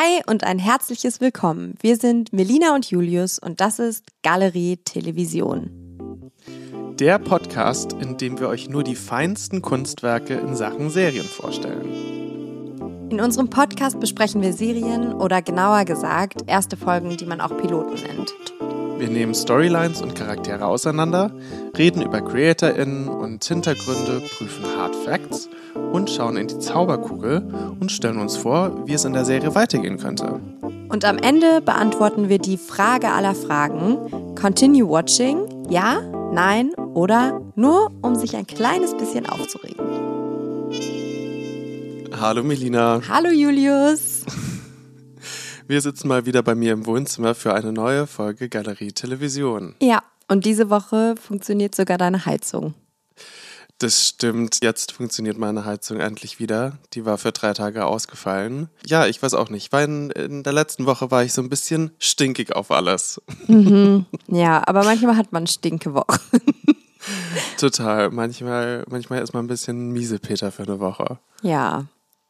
Hi und ein herzliches Willkommen. Wir sind Melina und Julius und das ist Galerie Television. Der Podcast, in dem wir euch nur die feinsten Kunstwerke in Sachen Serien vorstellen. In unserem Podcast besprechen wir Serien oder genauer gesagt erste Folgen, die man auch Piloten nennt. Wir nehmen Storylines und Charaktere auseinander, reden über CreatorInnen und Hintergründe, prüfen Hard Facts und schauen in die Zauberkugel und stellen uns vor, wie es in der Serie weitergehen könnte. Und am Ende beantworten wir die Frage aller Fragen: Continue watching? Ja, nein oder nur, um sich ein kleines bisschen aufzuregen. Hallo Melina. Hallo Julius. Wir sitzen mal wieder bei mir im Wohnzimmer für eine neue Folge Galerie Television. Ja, und diese Woche funktioniert sogar deine Heizung. Das stimmt. Jetzt funktioniert meine Heizung endlich wieder. Die war für drei Tage ausgefallen. Ja, ich weiß auch nicht. Weil in, in der letzten Woche war ich so ein bisschen stinkig auf alles. Mhm. Ja, aber manchmal hat man stinke Wochen. Total. Manchmal, manchmal ist man ein bisschen Miesepeter für eine Woche. Ja.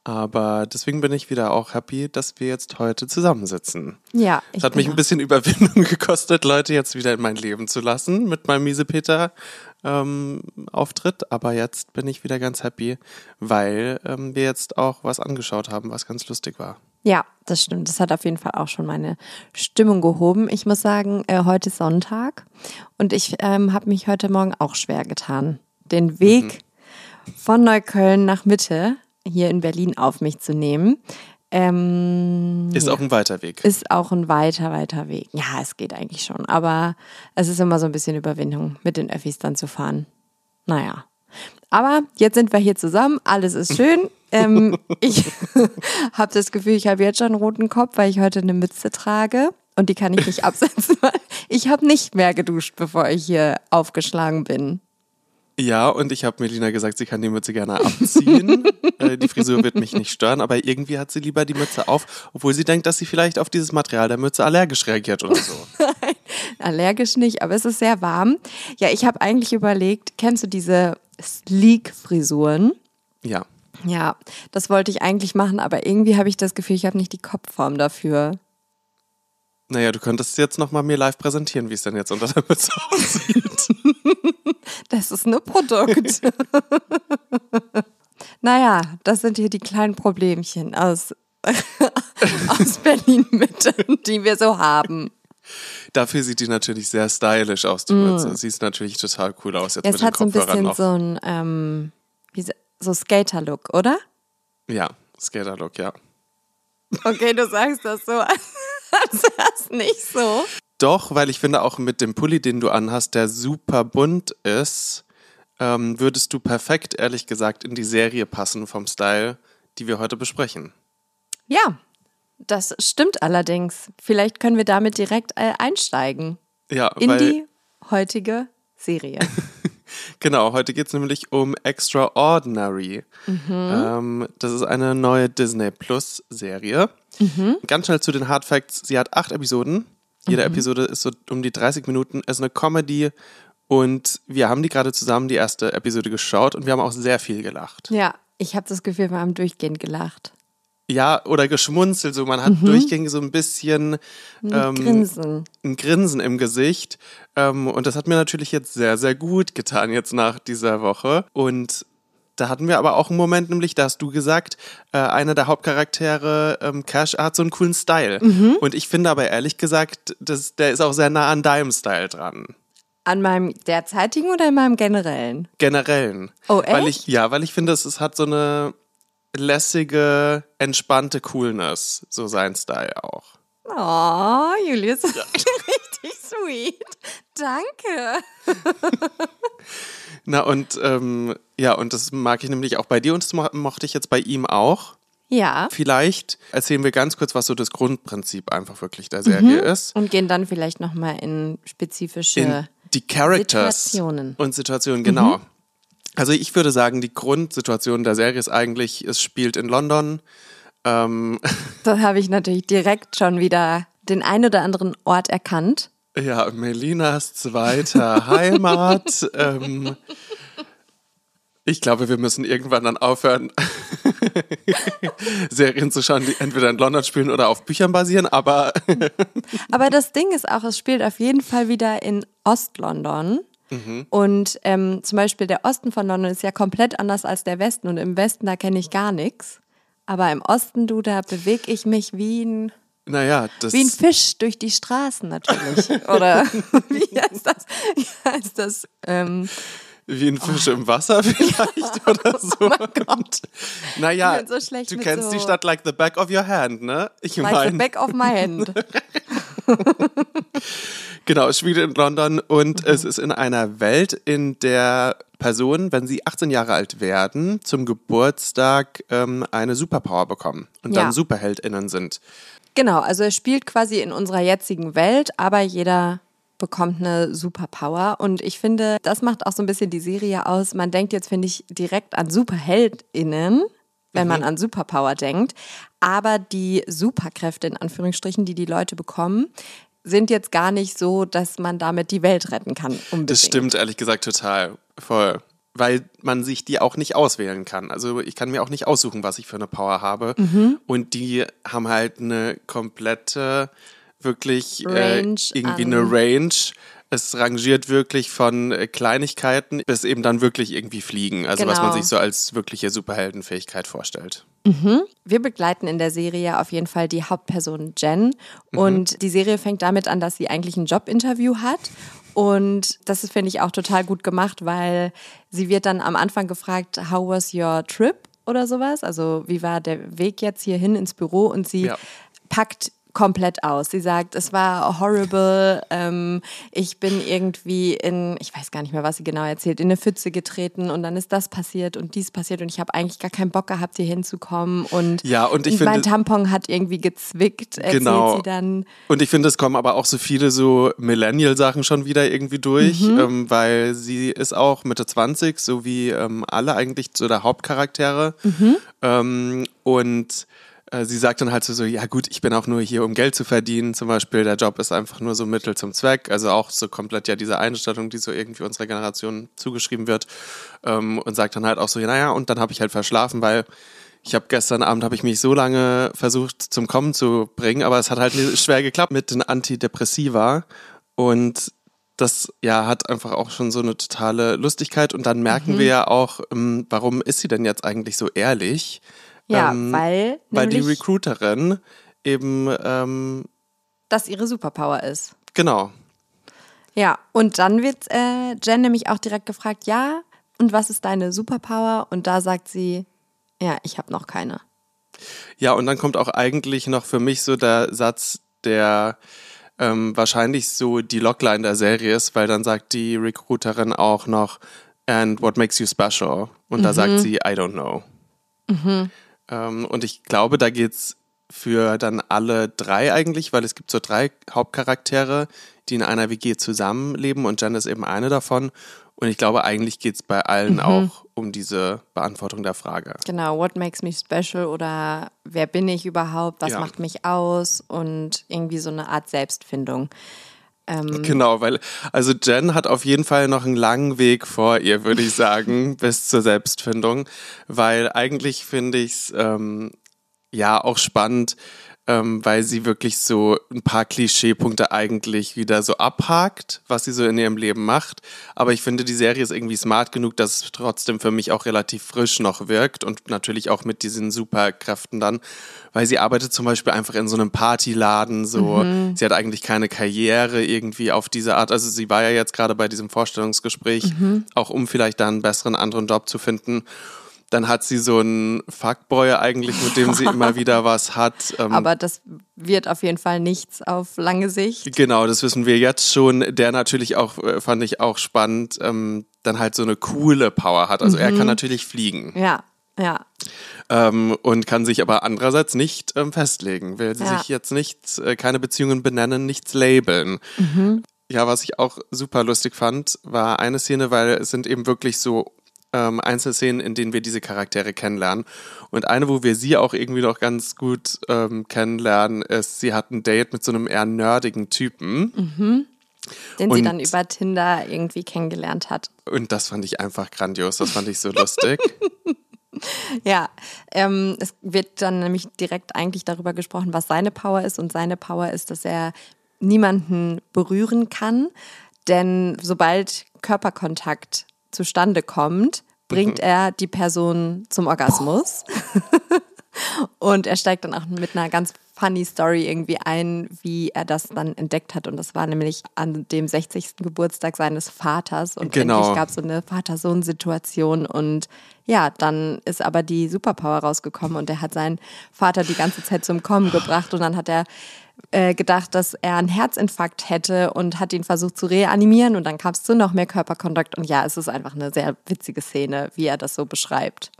Aber deswegen bin ich wieder auch happy, dass wir jetzt heute zusammensitzen. Ja. Es hat mich ein bisschen Überwindung gekostet, Leute jetzt wieder in mein Leben zu lassen mit meinem Miesepeter ähm, Auftritt. Aber jetzt bin ich wieder ganz happy, weil ähm, wir jetzt auch was angeschaut haben, was ganz lustig war. Ja, das stimmt. Das hat auf jeden Fall auch schon meine Stimmung gehoben. Ich muss sagen, äh, heute ist Sonntag und ich ähm, habe mich heute Morgen auch schwer getan, den Weg mhm. von Neukölln nach Mitte hier in Berlin auf mich zu nehmen. Ähm, ist auch ein weiter Weg. Ist auch ein weiter, weiter Weg. Ja, es geht eigentlich schon. Aber es ist immer so ein bisschen Überwindung, mit den Öffis dann zu fahren. Naja. Aber jetzt sind wir hier zusammen, alles ist schön. ähm, ich habe das Gefühl, ich habe jetzt schon einen roten Kopf, weil ich heute eine Mütze trage. Und die kann ich nicht absetzen, weil ich habe nicht mehr geduscht, bevor ich hier aufgeschlagen bin. Ja, und ich habe Melina gesagt, sie kann die Mütze gerne abziehen. äh, die Frisur wird mich nicht stören, aber irgendwie hat sie lieber die Mütze auf, obwohl sie denkt, dass sie vielleicht auf dieses Material der Mütze allergisch reagiert oder so. Nein, allergisch nicht, aber es ist sehr warm. Ja, ich habe eigentlich überlegt, kennst du diese Sleek-Frisuren? Ja. Ja, das wollte ich eigentlich machen, aber irgendwie habe ich das Gefühl, ich habe nicht die Kopfform dafür. Naja, du könntest jetzt nochmal mir live präsentieren, wie es denn jetzt unter der Mütze aussieht. Das ist ein Produkt. naja, das sind hier die kleinen Problemchen aus, aus Berlin-Mitte, die wir so haben. Dafür sieht die natürlich sehr stylisch aus, die mm. Mütze. Sie ist natürlich total cool aus. Jetzt es mit hat so ein bisschen noch. so ein ähm, so Skater-Look, oder? Ja, Skater-Look, ja. Okay, du sagst das so, wäre es nicht so. Doch, weil ich finde, auch mit dem Pulli, den du anhast, der super bunt ist, ähm, würdest du perfekt, ehrlich gesagt, in die Serie passen vom Style, die wir heute besprechen. Ja, das stimmt allerdings. Vielleicht können wir damit direkt äh, einsteigen. Ja, in die heutige Serie. genau, heute geht es nämlich um Extraordinary. Mhm. Ähm, das ist eine neue Disney Plus Serie. Mhm. Ganz schnell zu den Hard Facts. Sie hat acht Episoden. Jede mhm. Episode ist so um die 30 Minuten, ist eine Comedy und wir haben die gerade zusammen die erste Episode geschaut und wir haben auch sehr viel gelacht. Ja, ich habe das Gefühl, wir haben durchgehend gelacht. Ja, oder geschmunzelt, so man hat mhm. durchgängig so ein bisschen ein ähm, Grinsen. ein Grinsen im Gesicht. Ähm, und das hat mir natürlich jetzt sehr, sehr gut getan, jetzt nach dieser Woche. Und da hatten wir aber auch einen Moment, nämlich, da hast du gesagt, äh, einer der Hauptcharaktere, ähm, Cash, hat so einen coolen Style. Mhm. Und ich finde aber ehrlich gesagt, das, der ist auch sehr nah an deinem Style dran. An meinem derzeitigen oder in meinem generellen? Generellen. Oh, echt? Weil ich, ja, weil ich finde, es, es hat so eine lässige, entspannte Coolness, so sein Style auch. Oh, Julius, ja. richtig sweet. Danke. Na und ähm, ja, und das mag ich nämlich auch bei dir und das mochte ich jetzt bei ihm auch. Ja. Vielleicht erzählen wir ganz kurz, was so das Grundprinzip einfach wirklich der Serie mhm. ist. Und gehen dann vielleicht nochmal in spezifische in die Characters Situationen. Und Situationen, genau. Mhm. Also ich würde sagen, die Grundsituation der Serie ist eigentlich, es spielt in London. Ähm, da habe ich natürlich direkt schon wieder den ein oder anderen Ort erkannt. Ja, Melinas zweite Heimat. ähm, ich glaube, wir müssen irgendwann dann aufhören, Serien zu schauen, die entweder in London spielen oder auf Büchern basieren, aber. aber das Ding ist auch, es spielt auf jeden Fall wieder in Ost-London. Mhm. Und ähm, zum Beispiel der Osten von London ist ja komplett anders als der Westen. Und im Westen, da kenne ich gar nichts. Aber im Osten, du, da bewege ich mich wie ein, naja, das wie ein Fisch durch die Straßen natürlich. Oder wie heißt das? Wie heißt das? Ähm, wie ein Fisch oh. im Wasser vielleicht oder so. Oh mein Gott. Naja, so du kennst so die Stadt like the back of your hand, ne? Ich like mein. the back of my hand. Genau, es spielt in London und mhm. es ist in einer Welt, in der Personen, wenn sie 18 Jahre alt werden, zum Geburtstag ähm, eine Superpower bekommen und ja. dann SuperheldInnen sind. Genau, also es spielt quasi in unserer jetzigen Welt, aber jeder bekommt eine Superpower. Und ich finde, das macht auch so ein bisschen die Serie aus. Man denkt jetzt, finde ich, direkt an SuperheldInnen, wenn mhm. man an Superpower denkt. Aber die Superkräfte, in Anführungsstrichen, die die Leute bekommen, sind jetzt gar nicht so, dass man damit die Welt retten kann. Unbedingt. Das stimmt ehrlich gesagt total. Voll. Weil man sich die auch nicht auswählen kann. Also ich kann mir auch nicht aussuchen, was ich für eine Power habe. Mhm. Und die haben halt eine komplette wirklich äh, irgendwie eine Range. Es rangiert wirklich von äh, Kleinigkeiten bis eben dann wirklich irgendwie fliegen. Also genau. was man genau. sich so als wirkliche Superheldenfähigkeit vorstellt. Mhm. Wir begleiten in der Serie auf jeden Fall die Hauptperson Jen. Mhm. Und die Serie fängt damit an, dass sie eigentlich ein Jobinterview hat. Und das ist, finde ich, auch total gut gemacht, weil sie wird dann am Anfang gefragt, how was your trip? Oder sowas. Also wie war der Weg jetzt hierhin ins Büro? Und sie ja. packt komplett aus. Sie sagt, es war horrible, ähm, ich bin irgendwie in, ich weiß gar nicht mehr, was sie genau erzählt, in eine Pfütze getreten und dann ist das passiert und dies passiert und ich habe eigentlich gar keinen Bock gehabt, hier hinzukommen und, ja, und ich mein finde, Tampon hat irgendwie gezwickt, erzählt genau. sie dann. Und ich finde, es kommen aber auch so viele so Millennial-Sachen schon wieder irgendwie durch, mhm. ähm, weil sie ist auch Mitte 20, so wie ähm, alle eigentlich so der Hauptcharaktere. Mhm. Ähm, und äh, sie sagt dann halt so, so, ja gut, ich bin auch nur hier, um Geld zu verdienen. Zum Beispiel, der Job ist einfach nur so Mittel zum Zweck. Also auch so komplett ja diese Einstellung, die so irgendwie unserer Generation zugeschrieben wird. Ähm, und sagt dann halt auch so, ja, naja, und dann habe ich halt verschlafen, weil ich habe gestern Abend habe ich mich so lange versucht zum Kommen zu bringen, aber es hat halt schwer geklappt mit den Antidepressiva. Und das ja hat einfach auch schon so eine totale Lustigkeit. Und dann merken mhm. wir ja auch, ähm, warum ist sie denn jetzt eigentlich so ehrlich? Ja, ähm, weil. Weil die Recruiterin eben. Ähm, das ihre Superpower ist. Genau. Ja, und dann wird äh, Jen nämlich auch direkt gefragt: Ja, und was ist deine Superpower? Und da sagt sie: Ja, ich habe noch keine. Ja, und dann kommt auch eigentlich noch für mich so der Satz, der ähm, wahrscheinlich so die Logline der Serie ist, weil dann sagt die Recruiterin auch noch, and what makes you special? Und mhm. da sagt mhm. sie, I don't know. Mhm. Ähm, und ich glaube, da geht's für dann alle drei eigentlich, weil es gibt so drei Hauptcharaktere, die in einer WG zusammenleben und Jen ist eben eine davon. Und ich glaube, eigentlich geht es bei allen mhm. auch um diese Beantwortung der Frage. Genau, what makes me special oder wer bin ich überhaupt, was ja. macht mich aus und irgendwie so eine Art Selbstfindung. Ähm genau, weil, also Jen hat auf jeden Fall noch einen langen Weg vor ihr, würde ich sagen, bis zur Selbstfindung, weil eigentlich finde ich es ähm, ja auch spannend, ähm, weil sie wirklich so ein paar Klischeepunkte eigentlich wieder so abhakt, was sie so in ihrem Leben macht. Aber ich finde, die Serie ist irgendwie smart genug, dass es trotzdem für mich auch relativ frisch noch wirkt und natürlich auch mit diesen Superkräften dann, weil sie arbeitet zum Beispiel einfach in so einem Partyladen, so, mhm. sie hat eigentlich keine Karriere irgendwie auf diese Art. Also sie war ja jetzt gerade bei diesem Vorstellungsgespräch, mhm. auch um vielleicht da einen besseren anderen Job zu finden. Dann hat sie so einen Fuckboy eigentlich, mit dem sie immer wieder was hat. Ähm, Aber das wird auf jeden Fall nichts auf lange Sicht. Genau, das wissen wir jetzt schon. Der natürlich auch, äh, fand ich auch spannend, ähm, dann halt so eine coole Power hat. Also mhm. er kann mhm. natürlich fliegen. Ja, ja. Ähm, und kann sich aber andererseits nicht ähm, festlegen, will ja. sich jetzt nicht, äh, keine Beziehungen benennen, nichts labeln. Mhm. Ja, was ich auch super lustig fand, war eine Szene, weil es sind eben wirklich so ähm, Einzelszenen, in denen wir diese Charaktere kennenlernen. Und eine, wo wir sie auch irgendwie noch ganz gut ähm, kennenlernen, ist, sie hat ein Date mit so einem eher nerdigen Typen. Mhm. Den und, sie dann über Tinder irgendwie kennengelernt hat. Und das fand ich einfach grandios, das fand ich so lustig. ja, ähm, es wird dann nämlich direkt eigentlich darüber gesprochen, was seine Power ist. Und seine Power ist, dass er niemanden berühren kann. Denn sobald Körperkontakt zustande kommt, bringt mhm. er die Person zum Orgasmus. Und er steigt dann auch mit einer ganz funny Story irgendwie ein, wie er das dann entdeckt hat. Und das war nämlich an dem 60. Geburtstag seines Vaters. Und genau. endlich gab es so eine Vater-Sohn-Situation. Und ja, dann ist aber die Superpower rausgekommen und er hat seinen Vater die ganze Zeit zum Kommen gebracht. Und dann hat er äh, gedacht, dass er einen Herzinfarkt hätte und hat ihn versucht zu reanimieren. Und dann kam es zu noch mehr Körperkontakt. Und ja, es ist einfach eine sehr witzige Szene, wie er das so beschreibt.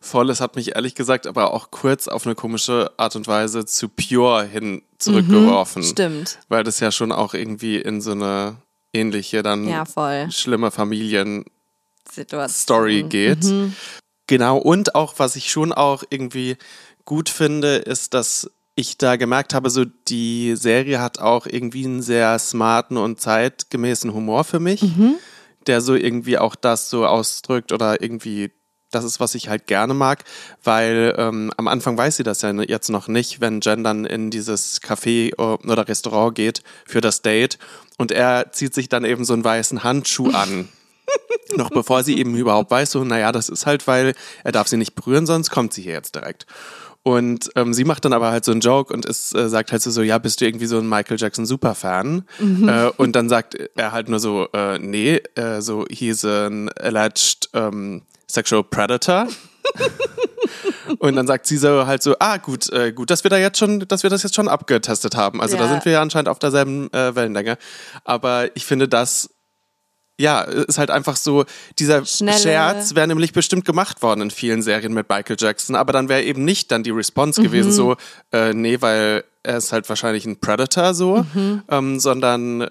Voll, es hat mich ehrlich gesagt aber auch kurz auf eine komische Art und Weise zu Pure hin zurückgeworfen. Mhm, stimmt. Weil das ja schon auch irgendwie in so eine ähnliche, dann ja, schlimme Familien-Story geht. Mhm. Genau, und auch, was ich schon auch irgendwie gut finde, ist, dass ich da gemerkt habe, so die Serie hat auch irgendwie einen sehr smarten und zeitgemäßen Humor für mich, mhm. der so irgendwie auch das so ausdrückt oder irgendwie das ist, was ich halt gerne mag, weil ähm, am Anfang weiß sie das ja jetzt noch nicht, wenn Jen dann in dieses Café äh, oder Restaurant geht für das Date und er zieht sich dann eben so einen weißen Handschuh an. noch bevor sie eben überhaupt weiß, so, naja, das ist halt, weil er darf sie nicht berühren, sonst kommt sie hier jetzt direkt. Und ähm, sie macht dann aber halt so einen Joke und ist, äh, sagt halt so, so, ja, bist du irgendwie so ein Michael Jackson Superfan? Mhm. Äh, und dann sagt er halt nur so, äh, nee, äh, so, he's an alleged ähm, Sexual Predator. und dann sagt sie so halt so, ah gut, äh, gut, dass wir da jetzt schon, dass wir das jetzt schon abgetestet haben. Also ja. da sind wir ja anscheinend auf derselben äh, Wellenlänge. Aber ich finde das ja, ist halt einfach so, dieser Schnelle. Scherz wäre nämlich bestimmt gemacht worden in vielen Serien mit Michael Jackson, aber dann wäre eben nicht dann die Response mhm. gewesen, so, äh, nee, weil er ist halt wahrscheinlich ein Predator so, mhm. ähm, sondern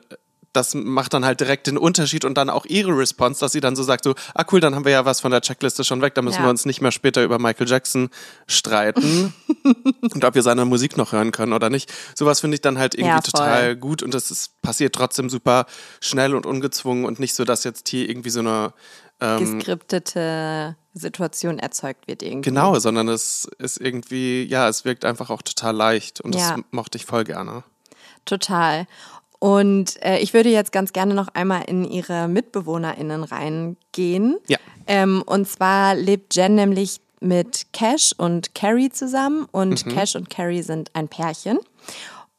das macht dann halt direkt den Unterschied und dann auch ihre Response, dass sie dann so sagt, so, ah cool, dann haben wir ja was von der Checkliste schon weg, da müssen ja. wir uns nicht mehr später über Michael Jackson streiten und ob wir seine Musik noch hören können oder nicht. Sowas finde ich dann halt irgendwie ja, total gut und das ist, passiert trotzdem super schnell und ungezwungen und nicht so, dass jetzt hier irgendwie so eine ähm, geskriptete Situation erzeugt wird irgendwie. Genau, sondern es ist irgendwie, ja, es wirkt einfach auch total leicht und ja. das mochte ich voll gerne. Total. Und äh, ich würde jetzt ganz gerne noch einmal in ihre MitbewohnerInnen reingehen. Ja. Ähm, und zwar lebt Jen nämlich mit Cash und Carrie zusammen und mhm. Cash und Carrie sind ein Pärchen.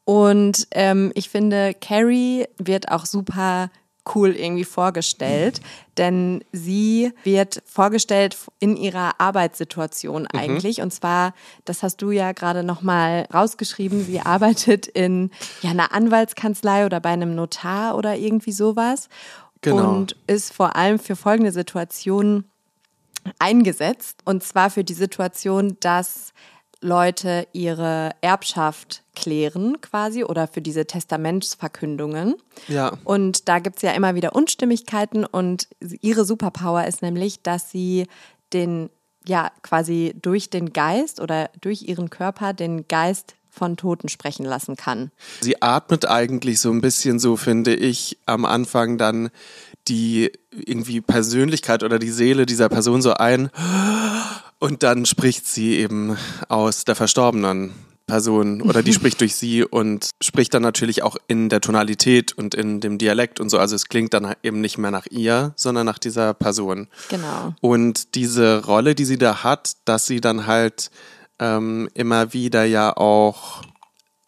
Und ähm, ich finde, Carrie wird auch super cool irgendwie vorgestellt, denn sie wird vorgestellt in ihrer Arbeitssituation mhm. eigentlich mhm. und zwar, das hast du ja gerade noch mal rausgeschrieben, sie arbeitet in ja einer Anwaltskanzlei oder bei einem Notar oder irgendwie sowas genau. und ist vor allem für folgende Situationen eingesetzt und zwar für die Situation, dass Leute ihre Erbschaft klären quasi oder für diese Testamentsverkündungen. Ja. Und da gibt es ja immer wieder Unstimmigkeiten und ihre Superpower ist nämlich, dass sie den, ja, quasi durch den Geist oder durch ihren Körper den Geist von Toten sprechen lassen kann. Sie atmet eigentlich so ein bisschen so, finde ich, am Anfang dann die irgendwie Persönlichkeit oder die Seele dieser Person so ein und dann spricht sie eben aus der verstorbenen Person oder die spricht durch sie und spricht dann natürlich auch in der Tonalität und in dem Dialekt und so. Also es klingt dann eben nicht mehr nach ihr, sondern nach dieser Person. Genau. Und diese Rolle, die sie da hat, dass sie dann halt ähm, immer wieder ja auch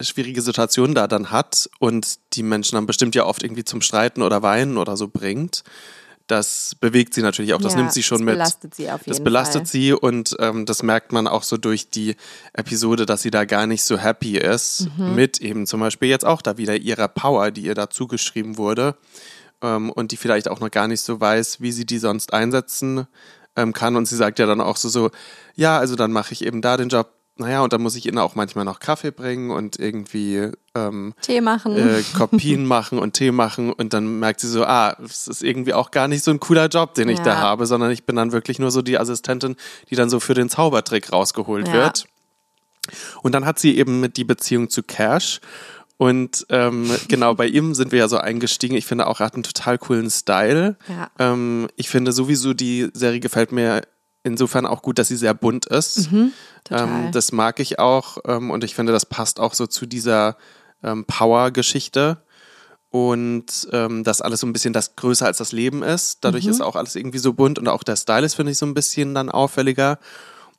schwierige Situationen da dann hat und die Menschen dann bestimmt ja oft irgendwie zum Streiten oder Weinen oder so bringt das bewegt sie natürlich auch, das ja, nimmt sie schon mit. Das belastet sie auf jeden Das belastet Fall. sie und ähm, das merkt man auch so durch die Episode, dass sie da gar nicht so happy ist mhm. mit eben zum Beispiel jetzt auch da wieder ihrer Power, die ihr da zugeschrieben wurde ähm, und die vielleicht auch noch gar nicht so weiß, wie sie die sonst einsetzen ähm, kann und sie sagt ja dann auch so, so, ja, also dann mache ich eben da den Job, naja, und dann muss ich ihnen auch manchmal noch Kaffee bringen und irgendwie ähm, Tee machen. Äh, Kopien machen und Tee machen. Und dann merkt sie so, ah, es ist irgendwie auch gar nicht so ein cooler Job, den ich ja. da habe, sondern ich bin dann wirklich nur so die Assistentin, die dann so für den Zaubertrick rausgeholt ja. wird. Und dann hat sie eben mit die Beziehung zu Cash. Und ähm, genau, bei ihm sind wir ja so eingestiegen. Ich finde auch, er hat einen total coolen Style. Ja. Ähm, ich finde sowieso, die Serie gefällt mir insofern auch gut, dass sie sehr bunt ist. Mhm. Ähm, das mag ich auch ähm, und ich finde, das passt auch so zu dieser ähm, Power-Geschichte. Und ähm, dass alles so ein bisschen das größer als das Leben ist. Dadurch Mhm. ist auch alles irgendwie so bunt und auch der Style ist, finde ich, so ein bisschen dann auffälliger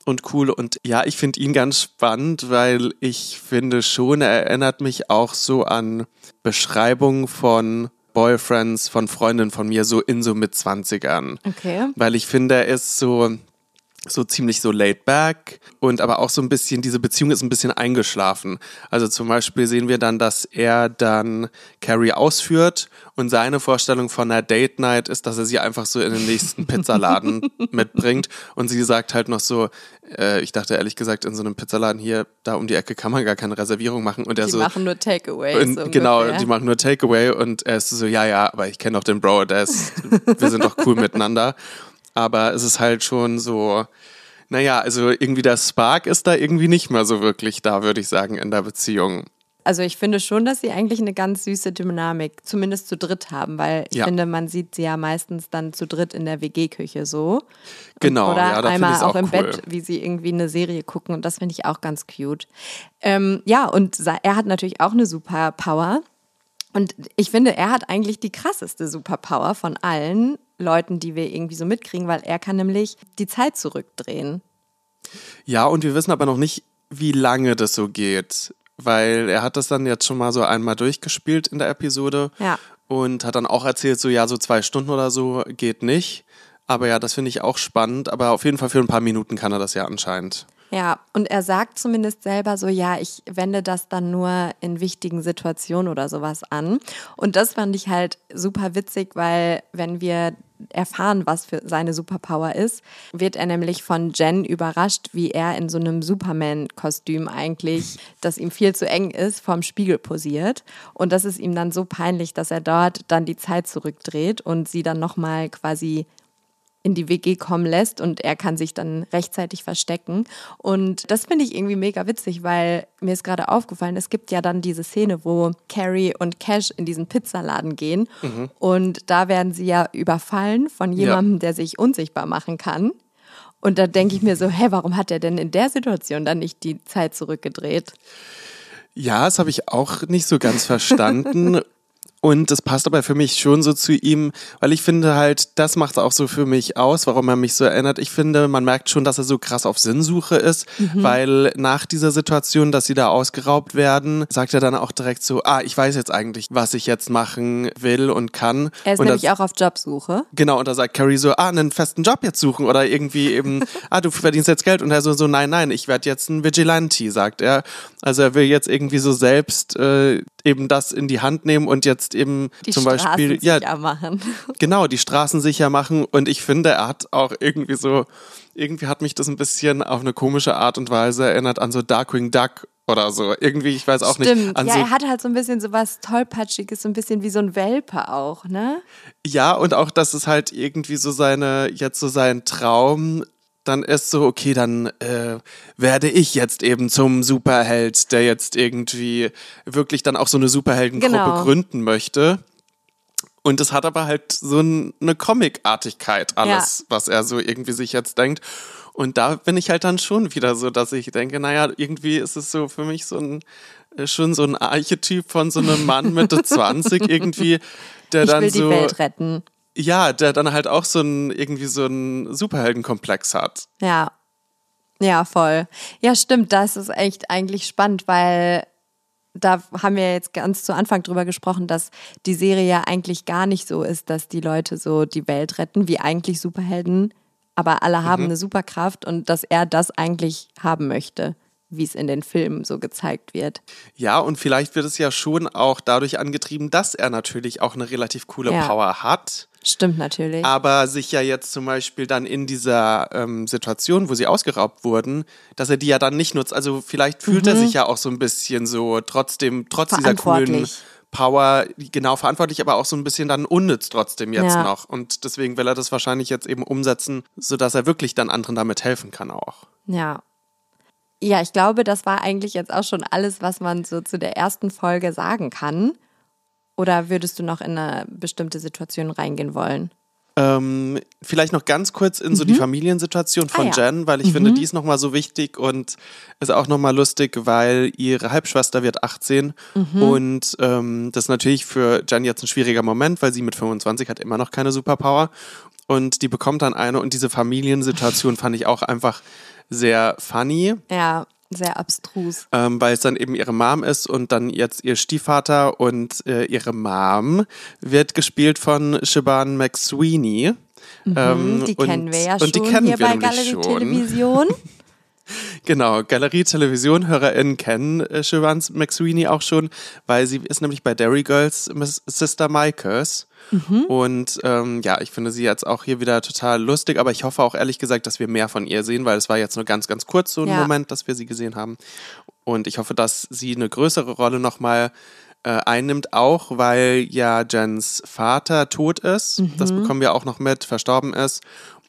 und cool. Und ja, ich finde ihn ganz spannend, weil ich finde schon, er erinnert mich auch so an Beschreibungen von Boyfriends, von Freundinnen von mir, so in so mit 20ern. Okay. Weil ich finde, er ist so, so ziemlich so laid back und aber auch so ein bisschen, diese Beziehung ist ein bisschen eingeschlafen. Also zum Beispiel sehen wir dann, dass er dann Carrie ausführt und seine Vorstellung von einer Date Night ist, dass er sie einfach so in den nächsten Pizzaladen mitbringt und sie sagt halt noch so, äh, ich dachte ehrlich gesagt, in so einem Pizzaladen hier, da um die Ecke kann man gar keine Reservierung machen und er Die so, machen nur Takeaways. und so genau, ungefähr. die machen nur Takeaway und er ist so, ja, ja, aber ich kenne doch den Bro, der ist, wir sind doch cool miteinander. Aber es ist halt schon so, naja, also irgendwie der Spark ist da irgendwie nicht mehr so wirklich da, würde ich sagen, in der Beziehung. Also ich finde schon, dass sie eigentlich eine ganz süße Dynamik, zumindest zu dritt haben, weil ich Ja. finde, man sieht sie ja meistens dann zu dritt in der WG-Küche so. Genau, Oder ja, da einmal auch, auch im cool. Bett, wie sie irgendwie eine Serie gucken und das finde ich auch ganz cute. Ähm, ja, und er hat natürlich auch eine Superpower. Und ich finde, er hat eigentlich die krasseste Superpower von allen Leuten, die wir irgendwie so mitkriegen, weil er kann nämlich die Zeit zurückdrehen. Ja, und wir wissen aber noch nicht, wie lange das so geht, weil er hat das dann jetzt schon mal so einmal durchgespielt in der Episode Ja. und hat dann auch erzählt, so ja, so zwei Stunden oder so geht nicht. Aber ja, das finde ich auch spannend, aber auf jeden Fall für ein paar Minuten kann er das ja anscheinend. Ja, und er sagt zumindest selber so, ja, ich wende das dann nur in wichtigen Situationen oder sowas an. Und das fand ich halt super witzig, weil wenn wir erfahren, was für seine Superpower ist, wird er nämlich von Jen überrascht, wie er in so einem Superman-Kostüm eigentlich, das ihm viel zu eng ist, vorm Spiegel posiert. Und das ist ihm dann so peinlich, dass er dort dann die Zeit zurückdreht und sie dann nochmal quasi in die WG kommen lässt und er kann sich dann rechtzeitig verstecken. Und das finde ich irgendwie mega witzig, weil mir ist gerade aufgefallen, es gibt ja dann diese Szene, wo Carrie und Cash in diesen Pizzaladen gehen und da werden sie ja überfallen von jemandem, der sich unsichtbar machen kann. Und da denke ich mir so, hä, warum hat er denn in der Situation dann nicht die Zeit zurückgedreht? Ja, das habe ich auch nicht so ganz verstanden. Und das passt aber für mich schon so zu ihm, weil ich finde halt, das macht auch so für mich aus, warum er mich so erinnert. Ich finde, man merkt schon, dass er so krass auf Sinnsuche ist, weil nach dieser Situation, dass sie da ausgeraubt werden, sagt er dann auch direkt so, ah, ich weiß jetzt eigentlich, was ich jetzt machen will und kann. Er ist und nämlich das, auch auf Jobsuche. Genau, und da sagt Carrie so, ah, einen festen Job jetzt suchen oder irgendwie eben, ah, du verdienst jetzt Geld und er so, so nein, nein, ich werde jetzt ein Vigilante, sagt er. Also er will jetzt irgendwie so selbst äh, eben das in die Hand nehmen und jetzt eben Die zum Straßen Beispiel, ja, sicher machen. genau, die Straßen sicher machen und ich finde, er hat auch irgendwie so, irgendwie hat mich das ein bisschen auf eine komische Art und Weise erinnert an so Darkwing Duck oder so. Irgendwie, ich weiß auch Stimmt. nicht. An ja, so, er hat halt so ein bisschen so was Tollpatschiges, so ein bisschen wie so ein Welpe auch, ne? Ja, und auch, dass es halt irgendwie so seine, jetzt so sein Traum dann ist so, okay, dann äh, werde ich jetzt eben zum Superheld, der jetzt irgendwie wirklich dann auch so eine Superheldengruppe Genau. gründen möchte. Und es hat aber halt so ein, eine Comic-Artigkeit, alles, was er so irgendwie sich jetzt denkt. Und da bin ich halt dann schon wieder so, dass ich denke, naja, irgendwie ist es so für mich so ein, äh, schon so ein Archetyp von so einem Mann Mitte 20 irgendwie, der Ich dann will die so. Welt retten. Ja, der dann halt auch so ein, irgendwie so einen Superheldenkomplex hat. Ja. Ja, voll. Ja, stimmt. Das ist echt eigentlich spannend, weil da haben wir jetzt ganz zu Anfang drüber gesprochen, dass die Serie ja eigentlich gar nicht so ist, dass die Leute so die Welt retten, wie eigentlich Superhelden, aber alle haben eine Superkraft und dass er das eigentlich haben möchte, wie es in den Filmen so gezeigt wird. Ja, und vielleicht wird es ja schon auch dadurch angetrieben, dass er natürlich auch eine relativ coole Ja. Power hat. Stimmt natürlich. Aber sich ja jetzt zum Beispiel dann in dieser ähm, Situation, wo sie ausgeraubt wurden, dass er die ja dann nicht nutzt. Also vielleicht fühlt er sich ja auch so ein bisschen so trotzdem, trotz dieser coolen Mhm. Power, genau verantwortlich, aber auch so ein bisschen dann unnütz trotzdem jetzt Ja. noch. Und deswegen will er das wahrscheinlich jetzt eben umsetzen, sodass er wirklich dann anderen damit helfen kann auch. Ja. Ja, ich glaube, das war eigentlich jetzt auch schon alles, was man so zu der ersten Folge sagen kann. Oder würdest du noch in eine bestimmte Situation reingehen wollen? Ähm, vielleicht noch ganz kurz in so die Familiensituation von Mhm. Ah, ja. Jen, weil ich finde, die ist nochmal so wichtig und ist auch nochmal lustig, weil ihre Halbschwester wird 18 Mhm. und ähm, das ist natürlich für Jen jetzt ein schwieriger Moment, weil sie mit 25 hat immer noch keine Superpower und die bekommt dann eine und diese Familiensituation fand ich auch einfach sehr funny. Ja, sehr abstrus. ähm, weil es dann eben ihre Mom ist und dann jetzt ihr Stiefvater und äh, ihre Mom wird gespielt von Shaban McSweeney. Ähm, Mhm, Die und, kennen wir ja und die schon kennen hier wir bei Galerie schon. Television. Genau, Galerie Television HörerInnen kennen äh, Shaban McSweeney auch schon, weil sie ist nämlich bei Dairy Girls Miss Sister Micahs. Mhm. Und ähm, ja, ich finde sie jetzt auch hier wieder total lustig, aber ich hoffe auch ehrlich gesagt, dass wir mehr von ihr sehen, weil es war jetzt nur ganz, ganz kurz so ein Ja. Moment, dass wir sie gesehen haben. Und ich hoffe, dass sie eine größere Rolle nochmal äh, einnimmt, auch weil ja Jens Vater tot ist. Das Mhm. bekommen wir auch noch mit, verstorben ist.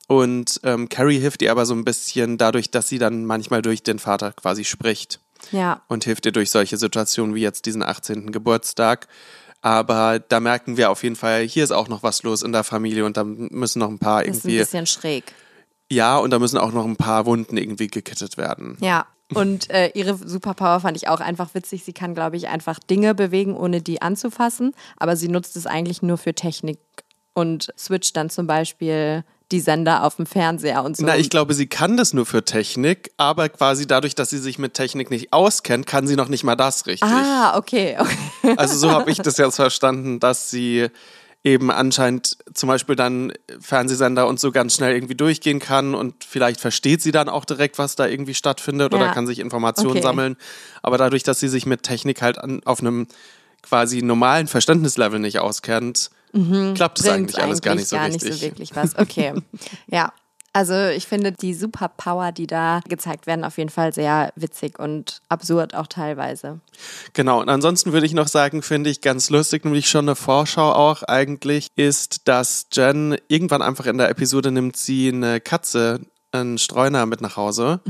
Und ähm, Carrie hilft ihr aber so ein bisschen dadurch, dass sie dann manchmal durch den Vater quasi spricht Ja, und hilft ihr durch solche Situationen wie jetzt diesen 18. Geburtstag. Aber da merken wir auf jeden Fall, hier ist auch noch was los in der Familie und da müssen noch ein paar das ist ein irgendwie, bisschen schräg. ja, und da müssen auch noch ein paar Wunden irgendwie gekittet werden. Ja. Und äh, ihre Superpower fand ich auch einfach witzig. Sie kann, glaube ich, einfach Dinge bewegen, ohne die anzufassen. Aber sie nutzt es eigentlich nur für Technik und switcht dann zum Beispiel die Sender auf dem Fernseher und so. Na, ich glaube, sie kann das nur für Technik, aber quasi dadurch, dass sie sich mit Technik nicht auskennt, kann sie noch nicht mal das richtig. ah, okay. okay. Also so habe ich das jetzt verstanden, dass sie eben anscheinend zum Beispiel dann Fernsehsender und so ganz schnell irgendwie durchgehen kann und vielleicht versteht sie dann auch direkt, was da irgendwie stattfindet oder Ja. kann sich Informationen Okay. sammeln. Aber dadurch, dass sie sich mit Technik halt an, auf einem quasi normalen Verständnislevel nicht auskennt, klappt es eigentlich alles gar nicht so gar richtig. nicht so wirklich was. Okay. ja. Also ich finde die Superpower, die da gezeigt werden, auf jeden Fall sehr witzig und absurd auch teilweise. Genau, und ansonsten würde ich noch sagen, finde ich ganz lustig, nämlich schon eine Vorschau auch eigentlich, ist, dass Jen irgendwann einfach in der Episode nimmt sie eine Katze, einen Streuner mit nach Hause.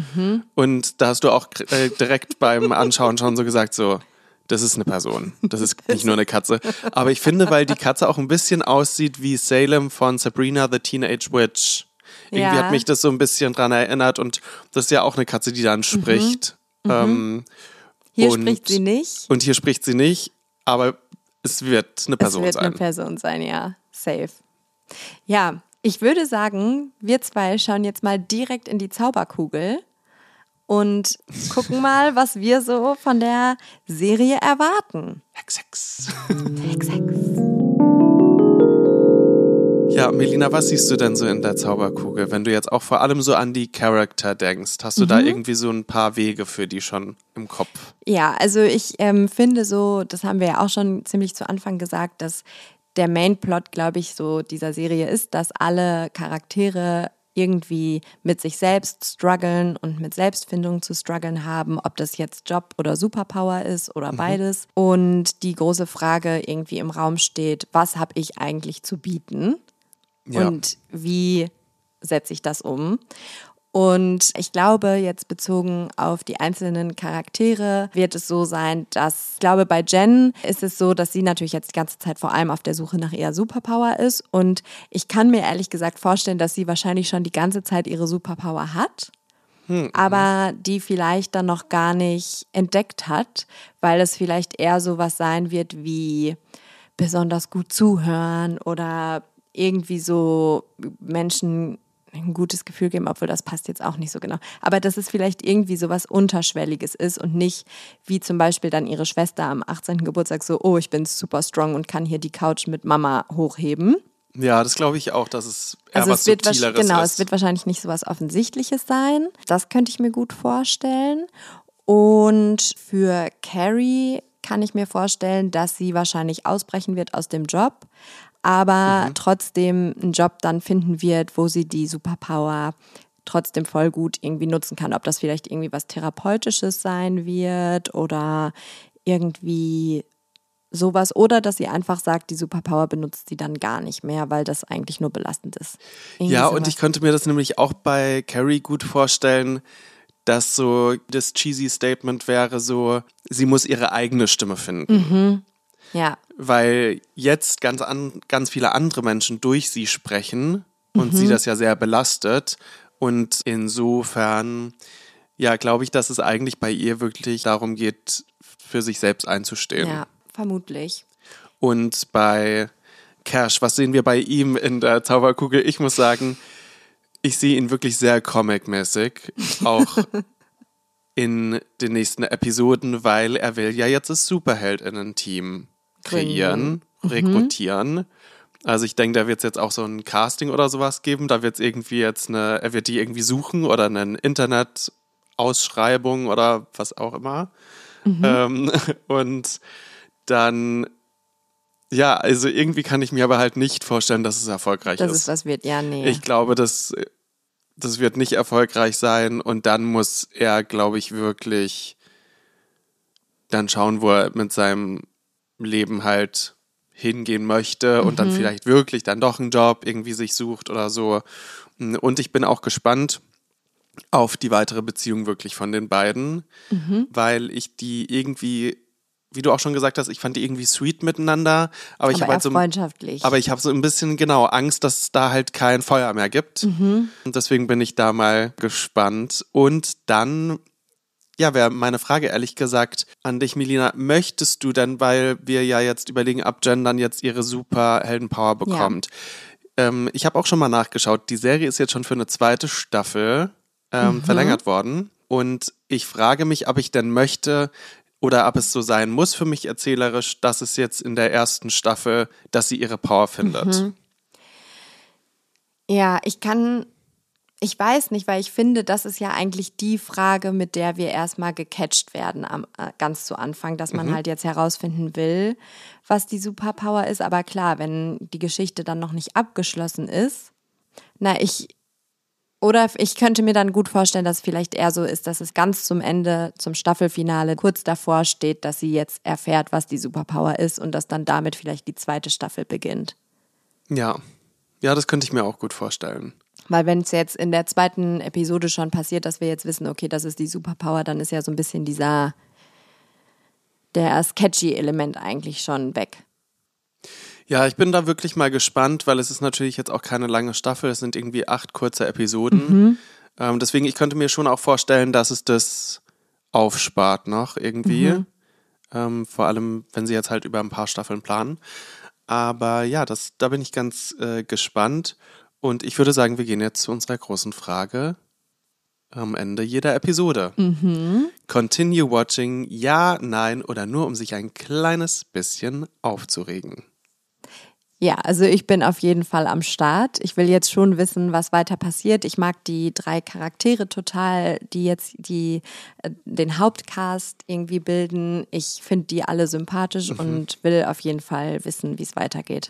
Und da hast du auch äh, direkt beim Anschauen schon so gesagt, so, das ist eine Person. Das ist nicht nur eine Katze. Aber ich finde, weil die Katze auch ein bisschen aussieht wie Salem von Sabrina the Teenage Witch. Irgendwie Ja. hat mich das so ein bisschen dran erinnert und das ist ja auch eine Katze, die dann spricht. Ähm, Hier Und- spricht sie nicht. und hier spricht sie nicht, aber es wird eine Person es wird sein. eine Person sein, ja. Safe. Ja, ich würde sagen, wir zwei schauen jetzt mal direkt in die Zauberkugel und gucken mal, was wir so von der Serie erwarten. Hex, Hex. Hex, Hex. Ja, Melina, was siehst du denn so in der Zauberkugel, wenn du jetzt auch vor allem so an die Charakter denkst? Hast du da Mhm. irgendwie so ein paar Wege für die schon im Kopf? Ja, also ich ähm, finde so, das haben wir ja auch schon ziemlich zu Anfang gesagt, dass der Mainplot, glaube ich, so dieser Serie ist, dass alle Charaktere irgendwie mit sich selbst strugglen und mit Selbstfindung zu strugglen haben, ob das jetzt Job oder Superpower ist oder beides. Und die große Frage irgendwie im Raum steht, was habe ich eigentlich zu bieten? Ja. und wie setze ich das um? Und ich glaube, jetzt bezogen auf die einzelnen Charaktere wird es so sein, dass, ich glaube, bei Jen ist es so, dass sie natürlich jetzt die ganze Zeit vor allem auf der Suche nach ihrer Superpower ist. Und ich kann mir ehrlich gesagt vorstellen, dass sie wahrscheinlich schon die ganze Zeit ihre Superpower hat. Aber die vielleicht dann noch gar nicht entdeckt hat, weil es vielleicht eher so was sein wird wie besonders gut zuhören oder irgendwie so Menschen ein gutes Gefühl geben, obwohl das passt jetzt auch nicht so genau. Aber dass es vielleicht irgendwie so was Unterschwelliges ist und nicht wie zum Beispiel dann ihre Schwester am 18. Geburtstag so, oh, ich bin super strong und kann hier die Couch mit Mama hochheben. Ja, das glaube ich auch, dass es eher Also was es wird, Subtileres genau, ist. es wird wahrscheinlich nicht so was Offensichtliches sein. Das könnte ich mir gut vorstellen. Und für Carrie kann ich mir vorstellen, dass sie wahrscheinlich ausbrechen wird aus dem Job, aber trotzdem einen Job dann finden wird, wo sie die Superpower trotzdem voll gut irgendwie nutzen kann. Ob das vielleicht irgendwie was Therapeutisches sein wird oder irgendwie sowas oder dass sie einfach sagt, die Superpower benutzt sie dann gar nicht mehr, weil das eigentlich nur belastend ist. Irgendwie Ja, und ich könnte mir das nämlich auch bei Carrie gut vorstellen, dass so das cheesy Statement wäre so, sie muss ihre eigene Stimme finden. Mhm. Ja. Weil jetzt ganz, an, ganz viele andere Menschen durch sie sprechen und sie das ja sehr belastet. Und insofern, ja, glaube ich, dass es eigentlich bei ihr wirklich darum geht, für sich selbst einzustehen. Ja, vermutlich. Und bei Cash, was sehen wir bei ihm in der Zauberkugel? Ich muss sagen, ich sehe ihn wirklich sehr comic-mäßig, auch in den nächsten Episoden, weil er will ja jetzt das Superheldinnen-Team kreieren, rekrutieren. Also ich denke, da wird es jetzt auch so ein Casting oder sowas geben. Da wird es irgendwie jetzt eine, er wird die irgendwie suchen oder eine Internetausschreibung oder was auch immer. Ähm, und dann, ja, also irgendwie kann ich mir aber halt nicht vorstellen, dass es erfolgreich Das ist. ist was wird, ja, nee. Ich glaube, das, das wird nicht erfolgreich sein und dann muss er, glaube ich, wirklich dann schauen, wo er mit seinem Leben halt hingehen möchte und dann vielleicht wirklich dann doch einen Job irgendwie sich sucht oder so. Und ich bin auch gespannt auf die weitere Beziehung wirklich von den beiden, weil ich die irgendwie, wie du auch schon gesagt hast, ich fand die irgendwie sweet miteinander, aber, ich aber habe eher halt so freundschaftlich. aber ich habe so ein bisschen genau Angst, dass es da halt kein Feuer mehr gibt. Und deswegen bin ich da mal gespannt. Und dann, ja, wäre meine Frage ehrlich gesagt an dich, Melina. Möchtest du denn, weil wir ja jetzt überlegen, ab Gendern jetzt ihre Superheldenpower bekommt? Ähm, ich habe auch schon mal nachgeschaut. Die Serie ist jetzt schon für eine zweite Staffel ähm, verlängert worden. Und ich frage mich, ob ich denn möchte, oder ob es so sein muss für mich erzählerisch, dass es jetzt in der ersten Staffel, dass sie ihre Power findet. Ja, ich kann, ich weiß nicht, weil ich finde, das ist ja eigentlich die Frage, mit der wir erstmal gecatcht werden am, äh, ganz zu Anfang, dass man halt jetzt herausfinden will, was die Superpower ist. Aber klar, wenn die Geschichte dann noch nicht abgeschlossen ist, na, ich, oder ich könnte mir dann gut vorstellen, dass es vielleicht eher so ist, dass es ganz zum Ende, zum Staffelfinale, kurz davor steht, dass sie jetzt erfährt, was die Superpower ist und dass dann damit vielleicht die zweite Staffel beginnt. Ja. Ja, das könnte ich mir auch gut vorstellen. Weil wenn es jetzt in der zweiten Episode schon passiert, dass wir jetzt wissen, okay, das ist die Superpower, dann ist ja so ein bisschen dieser der sketchy Element eigentlich schon weg. Ja, ich bin da wirklich mal gespannt, weil es ist natürlich jetzt auch keine lange Staffel, es sind irgendwie acht kurze Episoden. Ähm, deswegen, ich könnte mir schon auch vorstellen, dass es das aufspart noch irgendwie. Ähm, vor allem, wenn sie jetzt halt über ein paar Staffeln planen. Aber ja, das, da bin ich ganz äh, gespannt. Und ich würde sagen, wir gehen jetzt zu unserer großen Frage am Ende jeder Episode. Continue watching, ja, nein oder nur um sich ein kleines bisschen aufzuregen. Ja, also ich bin auf jeden Fall am Start. Ich will jetzt schon wissen, was weiter passiert. Ich mag die drei Charaktere total, die jetzt die äh, den Hauptcast irgendwie bilden. Ich finde die alle sympathisch und will auf jeden Fall wissen, wie es weitergeht.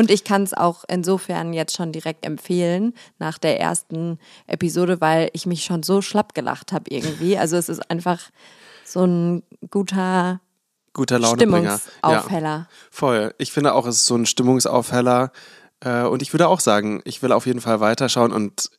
Und ich kann es auch insofern jetzt schon direkt empfehlen nach der ersten Episode, weil ich mich schon so schlapp gelacht habe irgendwie. Also es ist einfach so ein guter Guter Launebringer. Stimmungsaufheller. Voll. Ich finde auch, es ist so ein Stimmungsaufheller. Äh, und ich würde auch sagen, ich will auf jeden Fall weiterschauen und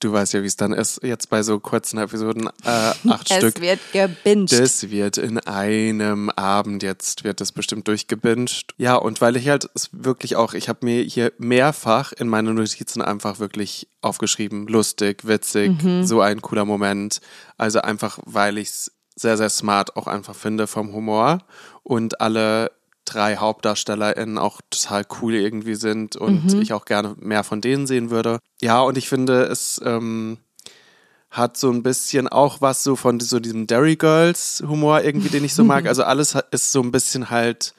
du weißt ja, wie es dann ist, jetzt bei so kurzen Episoden, äh, acht Es Stück. wird gebinged. Das wird in einem Abend jetzt, wird das bestimmt durchgebinged. Ja, und weil ich halt es wirklich auch, ich habe mir hier mehrfach in meine Notizen einfach wirklich aufgeschrieben, lustig, witzig, so ein cooler Moment. Also einfach, weil ich es sehr, sehr smart auch einfach finde vom Humor und alle drei HauptdarstellerInnen auch total cool irgendwie sind und ich auch gerne mehr von denen sehen würde. Ja, und ich finde, es ähm, hat so ein bisschen auch was so von so diesem Derry Girls Humor irgendwie, den ich so mag. Also alles ist so ein bisschen halt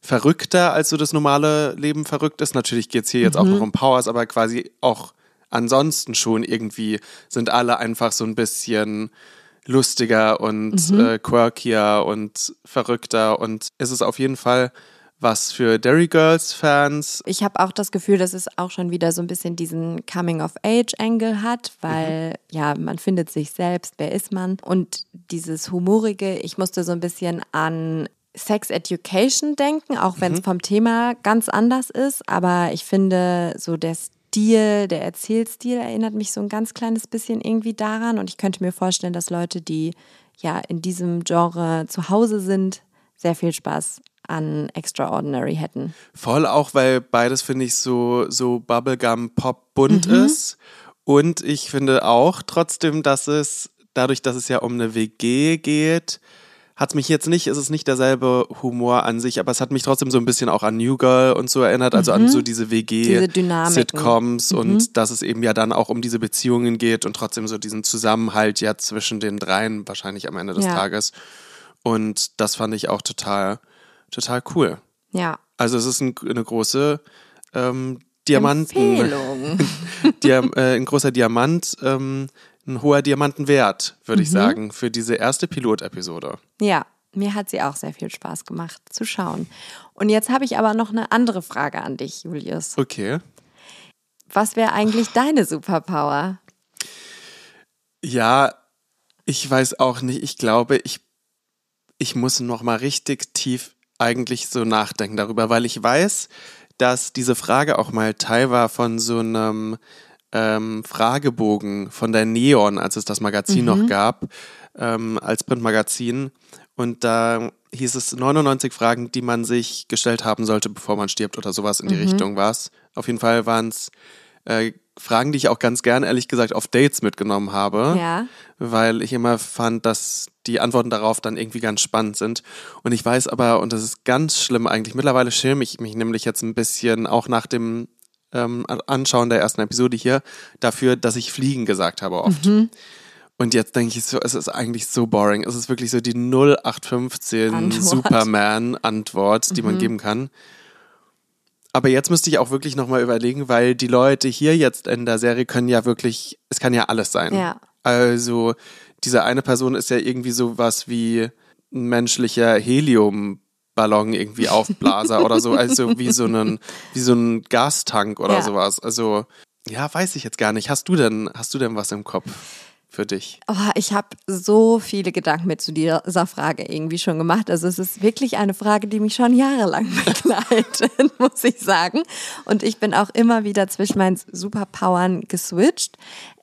verrückter, als so das normale Leben verrückt ist. Natürlich geht's hier jetzt auch noch um Powers, aber quasi auch ansonsten schon irgendwie sind alle einfach so ein bisschen lustiger und äh, quirkier und verrückter und es ist auf jeden Fall was für Derry Girls Fans. Ich habe auch das Gefühl, dass es auch schon wieder so ein bisschen diesen Coming-of-Age-Angle hat, weil ja, man findet sich selbst, wer ist man? Und dieses Humorige, ich musste so ein bisschen an Sex Education denken, auch wenn es vom Thema ganz anders ist. Aber ich finde, so der Stil, der Erzählstil erinnert mich so ein ganz kleines bisschen irgendwie daran. Und ich könnte mir vorstellen, dass Leute, die ja in diesem Genre zu Hause sind, sehr viel Spaß an Extraordinary hätten. Voll auch, weil beides finde ich so, so Bubblegum Pop bunt Mhm. ist. Und ich finde auch trotzdem, dass es, dadurch, dass es ja um eine WG geht, hat mich jetzt nicht, es ist nicht derselbe Humor an sich, aber es hat mich trotzdem so ein bisschen auch an New Girl und so erinnert, also an so diese Mhm. Diese. WG-Sitcoms Mhm. und dass es eben ja dann auch um diese Beziehungen geht und trotzdem so diesen Zusammenhalt ja zwischen den dreien wahrscheinlich am Ende des Ja. Tages. Und das fand ich auch total, total cool. Ja. Also es ist ein, eine große ähm, Diamanten, Empfehlung. Diam, äh, ein großer Diamant, ähm, ein hoher Diamantenwert, würde Mhm. ich sagen, für diese erste Pilotepisode. Ja, mir hat sie auch sehr viel Spaß gemacht zu schauen. Und jetzt habe ich aber noch eine andere Frage an dich, Julius. Okay. Was wäre eigentlich deine Superpower? Ja, ich weiß auch nicht. Ich glaube, ich, ich muss noch mal richtig tief eigentlich so nachdenken darüber, weil ich weiß, dass diese Frage auch mal Teil war von so einem ähm, Fragebogen von der Neon, als es das Magazin noch gab, ähm, als Printmagazin. Und da hieß es 99 Fragen, die man sich gestellt haben sollte, bevor man stirbt oder sowas in die Richtung war es. Auf jeden Fall waren es äh, Fragen, die ich auch ganz gern, ehrlich gesagt, auf Dates mitgenommen habe Ja. weil ich immer fand, dass die Antworten darauf dann irgendwie ganz spannend sind. Und ich weiß aber, und das ist ganz schlimm eigentlich, mittlerweile schäme ich mich nämlich jetzt ein bisschen, auch nach dem ähm, Anschauen der ersten Episode hier, dafür, dass ich Fliegen gesagt habe oft. Und jetzt denke ich so, es ist eigentlich so boring. Es ist wirklich so die 0815 Antwort. Superman-Antwort, die man geben kann. Aber jetzt müsste ich auch wirklich nochmal überlegen, weil die Leute hier jetzt in der Serie können ja wirklich, es kann ja alles sein. Ja. Also, diese eine Person ist ja irgendwie sowas wie ein menschlicher Heliumballon irgendwie Aufblaser oder so, also wie so ein, wie so ein Gastank oder Ja. sowas. Also, ja, weiß ich jetzt gar nicht. Hast du denn, hast du denn was im Kopf für dich? Oh, ich habe so viele Gedanken mit zu dieser Frage irgendwie schon gemacht. Also es ist wirklich eine Frage, die mich schon jahrelang begleitet, muss ich sagen. Und ich bin auch immer wieder zwischen meinen Superpowern geswitcht,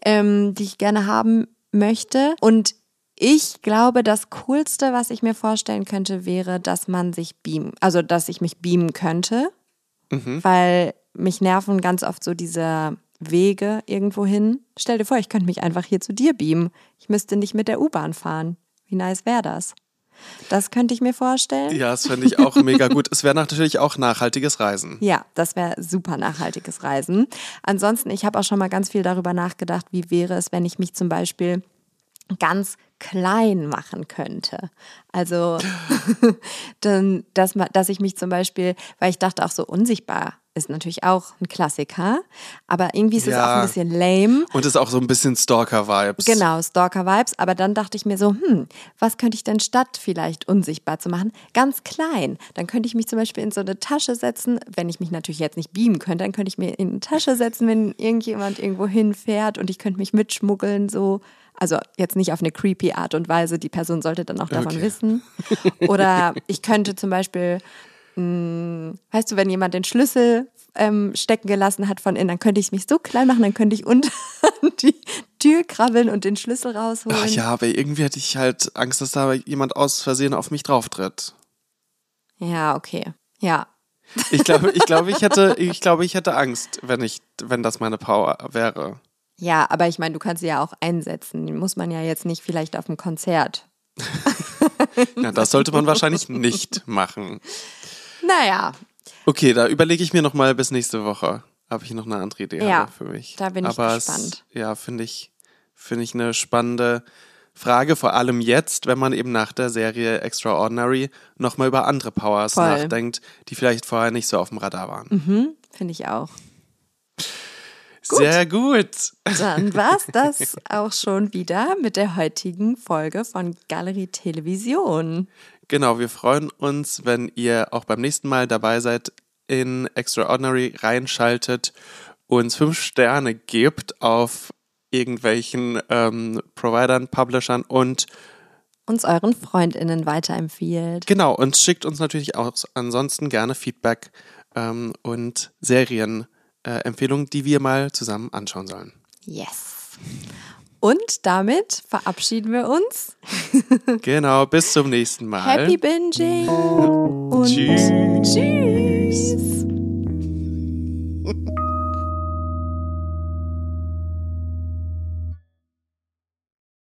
ähm, die ich gerne haben möchte. Und ich glaube, das Coolste, was ich mir vorstellen könnte, wäre, dass man sich beamen, also dass ich mich beamen könnte, weil mich nerven ganz oft so diese Wege irgendwo hin. Stell dir vor, ich könnte mich einfach hier zu dir beamen. Ich müsste nicht mit der U-Bahn fahren. Wie nice wäre das? Das könnte ich mir vorstellen. Ja, das finde ich auch mega gut. Es wäre natürlich auch nachhaltiges Reisen. Ja, das wäre super nachhaltiges Reisen. Ansonsten, ich habe auch schon mal ganz viel darüber nachgedacht, wie wäre es, wenn ich mich zum Beispiel ganz klein machen könnte. Also, dann, dass, dass ich mich zum Beispiel, weil ich dachte auch so unsichtbar ist natürlich auch ein Klassiker, aber irgendwie ist es Ja. auch ein bisschen lame. Und ist auch so ein bisschen Stalker-Vibes. Genau, Stalker-Vibes. Aber dann dachte ich mir so, hm, was könnte ich denn statt vielleicht unsichtbar zu machen? Ganz klein. Dann könnte ich mich zum Beispiel in so eine Tasche setzen. Wenn ich mich natürlich jetzt nicht beamen könnte, dann könnte ich mir in eine Tasche setzen, wenn irgendjemand irgendwo hinfährt und ich könnte mich mitschmuggeln, so. Also jetzt nicht auf eine creepy Art und Weise. Die Person sollte dann auch davon Okay. wissen. Oder ich könnte zum Beispiel mh, weißt du, wenn jemand den Schlüssel ähm, stecken gelassen hat von innen, dann könnte ich mich so klein machen, dann könnte ich unter die Tür krabbeln und den Schlüssel rausholen. Ach ja, aber irgendwie hätte ich halt Angst, dass da jemand aus Versehen auf mich drauftritt. Ja, okay. Ja. Ich glaube, ich glaube, ich hätte, ich glaube, ich hätte Angst, wenn ich, wenn das meine Power wäre. Ja, aber ich meine, du kannst sie ja auch einsetzen. Die muss man ja jetzt nicht vielleicht auf dem Konzert. Ja, das sollte man wahrscheinlich nicht machen. Naja, Okay, da überlege ich mir noch mal bis nächste Woche. Habe ich noch eine andere Idee Ja, für mich. da bin ich Aber gespannt. Es, ja, finde ich, finde ich eine spannende Frage, vor allem jetzt, wenn man eben nach der Serie Extraordinary noch mal über andere Powers Voll. nachdenkt, die vielleicht vorher nicht so auf dem Radar waren. finde ich auch. Sehr gut. Dann war's das auch schon wieder mit der heutigen Folge von Galerie Television. Genau, wir freuen uns, wenn ihr auch beim nächsten Mal dabei seid, in Extraordinary reinschaltet, uns fünf Sterne gebt auf irgendwelchen ähm, Providern, Publishern und Uns euren FreundInnen weiterempfiehlt. genau, und schickt uns natürlich auch ansonsten gerne Feedback ähm, und Serienempfehlungen, äh, Empfehlung, die wir mal zusammen anschauen sollen. Yes. Und damit verabschieden wir uns. genau, bis zum nächsten Mal. Happy Binging. Und tschüss. tschüss.